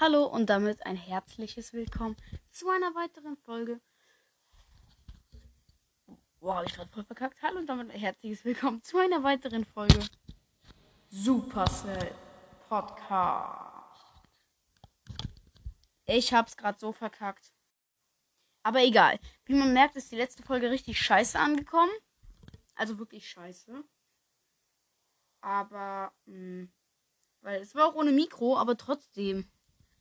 Hallo und damit ein herzliches Willkommen zu einer weiteren Folge. Wow, ich gerade voll verkackt. Hallo und damit ein herzliches Willkommen zu einer weiteren Folge Supercell Podcast. Ich hab's gerade so verkackt. Aber egal. Wie man merkt, ist die letzte Folge richtig scheiße angekommen. Also wirklich scheiße. Aber, mh, hm, weil es war auch ohne Mikro, aber trotzdem.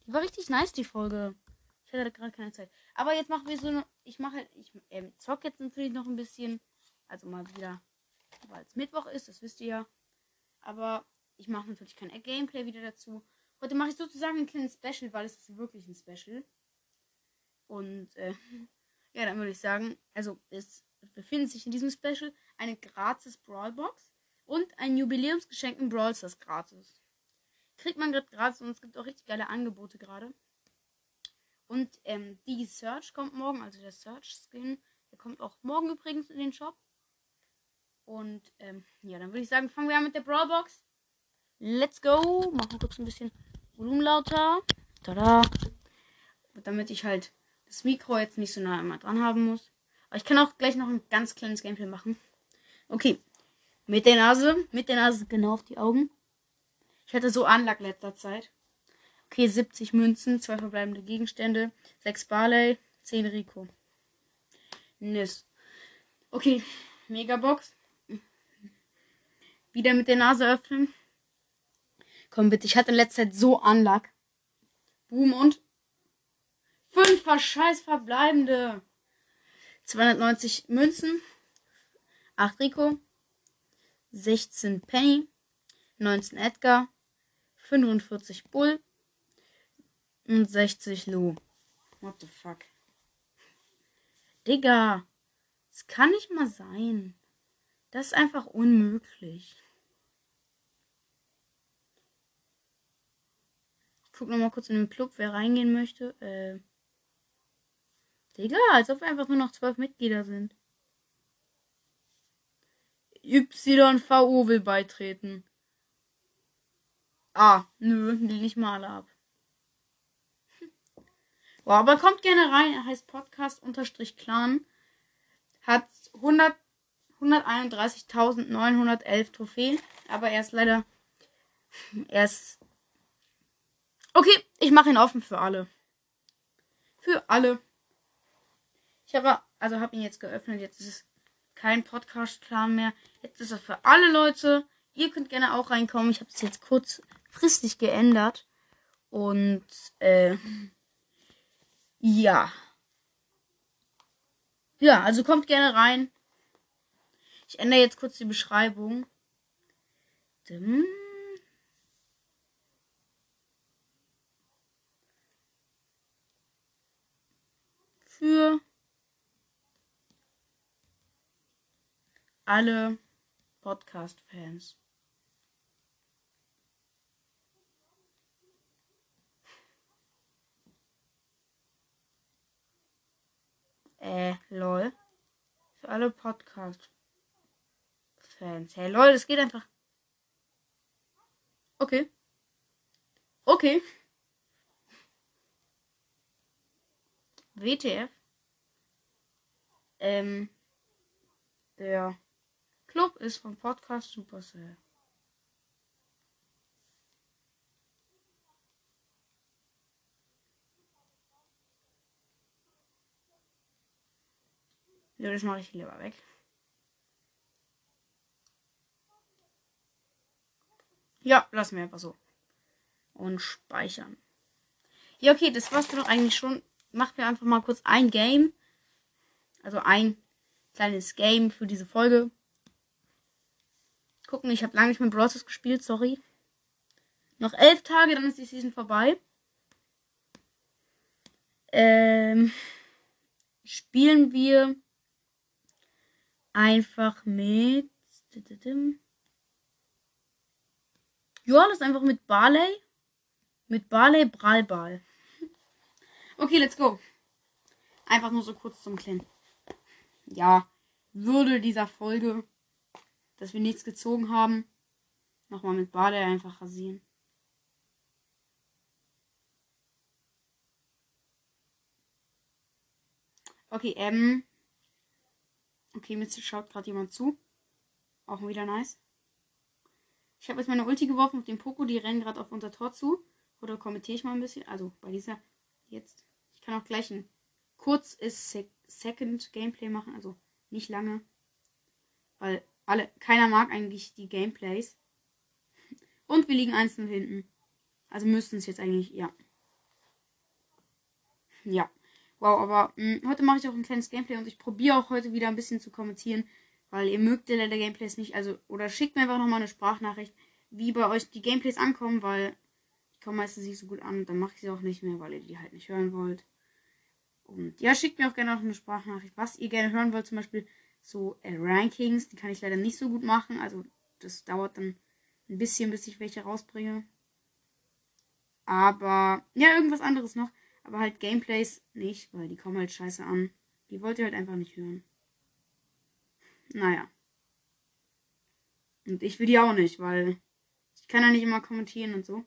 Die war richtig nice, die Folge. Ich hatte gerade keine Zeit. Aber jetzt machen wir so eine. Ich mache halt. Ich äh, zock jetzt natürlich noch ein bisschen. Also mal wieder. Weil es Mittwoch ist, das wisst ihr ja. Aber ich mache natürlich kein Gameplay wieder dazu. Heute mache ich sozusagen ein kleines Special, weil es ist wirklich ein Special. Und äh, ja, dann würde ich sagen, also es befindet sich in diesem Special eine gratis Brawlbox und ein Jubiläumsgeschenk in Brawl Stars gratis. Kriegt man gerade gratis und es gibt auch richtig geile Angebote gerade. Und ähm, die Search kommt morgen, also der Search Skin, der kommt auch morgen übrigens in den Shop. Und ähm, ja, dann würde ich sagen, fangen wir an mit der Brawlbox. Let's go. Machen kurz ein bisschen Volumen lauter. Tada. Damit ich halt das Mikro jetzt nicht so nah immer dran haben muss. Aber ich kann auch gleich noch ein ganz kleines Gameplay machen. Okay. Mit der Nase. Mit der Nase genau auf die Augen. Ich hatte so Anlag letzter Zeit. Okay, 70 Münzen, zwei verbleibende Gegenstände, 6 Barley, 10 Rico. Nis. Okay, Megabox. Wieder mit der Nase öffnen. Komm bitte, ich hatte in letzter Zeit so Anlag. Boom und 5 scheiß verbleibende. 290 Münzen, 8 Rico, 16 Penny, 19 Edgar, 45 Bull, und 60 Lu. What the fuck? Digga. Das kann nicht mal sein. Das ist einfach unmöglich. Ich guck noch mal kurz in den Club, wer reingehen möchte. Äh. Digga, als ob wir einfach nur noch zwölf Mitglieder sind. YVO will beitreten. Ah, nö, nicht mal ab. Boah, aber kommt gerne rein. Er heißt Podcast-Clan. Hat 131.911 Trophäen. Aber er ist leider. Er ist. Okay, ich mache ihn offen für alle. Für alle. Ich habe also habe ihn jetzt geöffnet. Jetzt ist es kein Podcast-Clan mehr. Jetzt ist er für alle Leute. Ihr könnt gerne auch reinkommen. Ich habe es jetzt kurzfristig geändert. Und äh, ja. Ja, also kommt gerne rein. Ich ändere jetzt kurz die Beschreibung. Für alle Podcast-Fans. Äh, lol. Für alle Podcast-Fans. Hey, lol, das geht einfach. Okay. Okay. WTF. Ähm, der Club ist vom Podcast Supercell. Ja, das mache ich lieber weg. Ja, lassen wir einfach so. Und speichern. Ja, okay, das war's doch eigentlich schon. Machen wir einfach mal kurz ein Game. Also ein kleines Game für diese Folge. Gucken, ich habe lange nicht mit Bros. gespielt, sorry. Noch elf Tage, dann ist die Season vorbei. Ähm, spielen wir einfach mit. Johannes einfach mit Barley. Mit Barley Brallball. Okay, let's go. Einfach nur so kurz zum Klären. Ja, würde dieser Folge, dass wir nichts gezogen haben, nochmal mit Barley einfach rasieren. Okay, ähm, Okay, mir schaut gerade jemand zu. Auch wieder nice. Ich habe jetzt meine Ulti geworfen auf den Poco. Die rennen gerade auf unser Tor zu. Oder kommentiere ich mal ein bisschen. Also bei dieser jetzt. Ich kann auch gleich ein kurzes Second Gameplay machen. Also nicht lange. Weil alle, keiner mag eigentlich die Gameplays. Und wir liegen einzeln hinten. Also müssten es jetzt eigentlich, ja. Ja. Wow, aber mh, hm, heute mache ich auch ein kleines Gameplay und ich probiere auch heute wieder ein bisschen zu kommentieren, weil ihr mögt der Gameplays nicht. Also, oder schickt mir einfach nochmal eine Sprachnachricht, wie bei euch die Gameplays ankommen, weil die kommen meistens nicht so gut an. Dann mache ich sie auch nicht mehr, weil ihr die halt nicht hören wollt. Und ja, schickt mir auch gerne noch eine Sprachnachricht, was ihr gerne hören wollt. Zum Beispiel so äh, Rankings, die kann ich leider nicht so gut machen. Also, das dauert dann ein bisschen, bis ich welche rausbringe. Aber, ja, irgendwas anderes noch. Aber halt Gameplays nicht, weil die kommen halt scheiße an. Die wollt ihr halt einfach nicht hören. Naja. Und ich will die auch nicht, weil ich kann ja nicht immer kommentieren und so.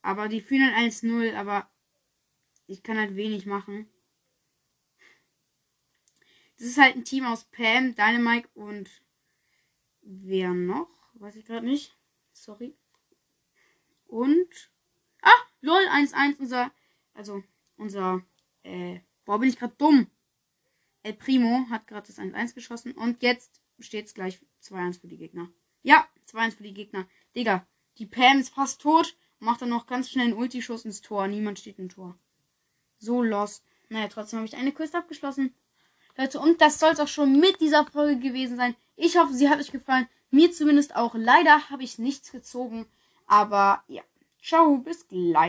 Aber die fühlen halt 1-0, aber ich kann halt wenig machen. Das ist halt ein Team aus Pam, Dynamite und wer noch? Weiß ich gerade nicht. Sorry. Und LOL 1-1 unser, also unser, äh, boah, bin ich gerade dumm. El Primo hat gerade das 1-1 geschossen und jetzt steht es gleich 2-1 für die Gegner. Ja, 2-1 für die Gegner. Digga, die Pam ist fast tot. Macht dann noch ganz schnell einen Ulti-Schuss ins Tor. Niemand steht im Tor. So lost. Naja, trotzdem habe ich eine Quest abgeschlossen. Leute, und das soll es auch schon mit dieser Folge gewesen sein. Ich hoffe, sie hat euch gefallen. Mir zumindest auch. Leider habe ich nichts gezogen. Aber ja. Ciao, bis gleich.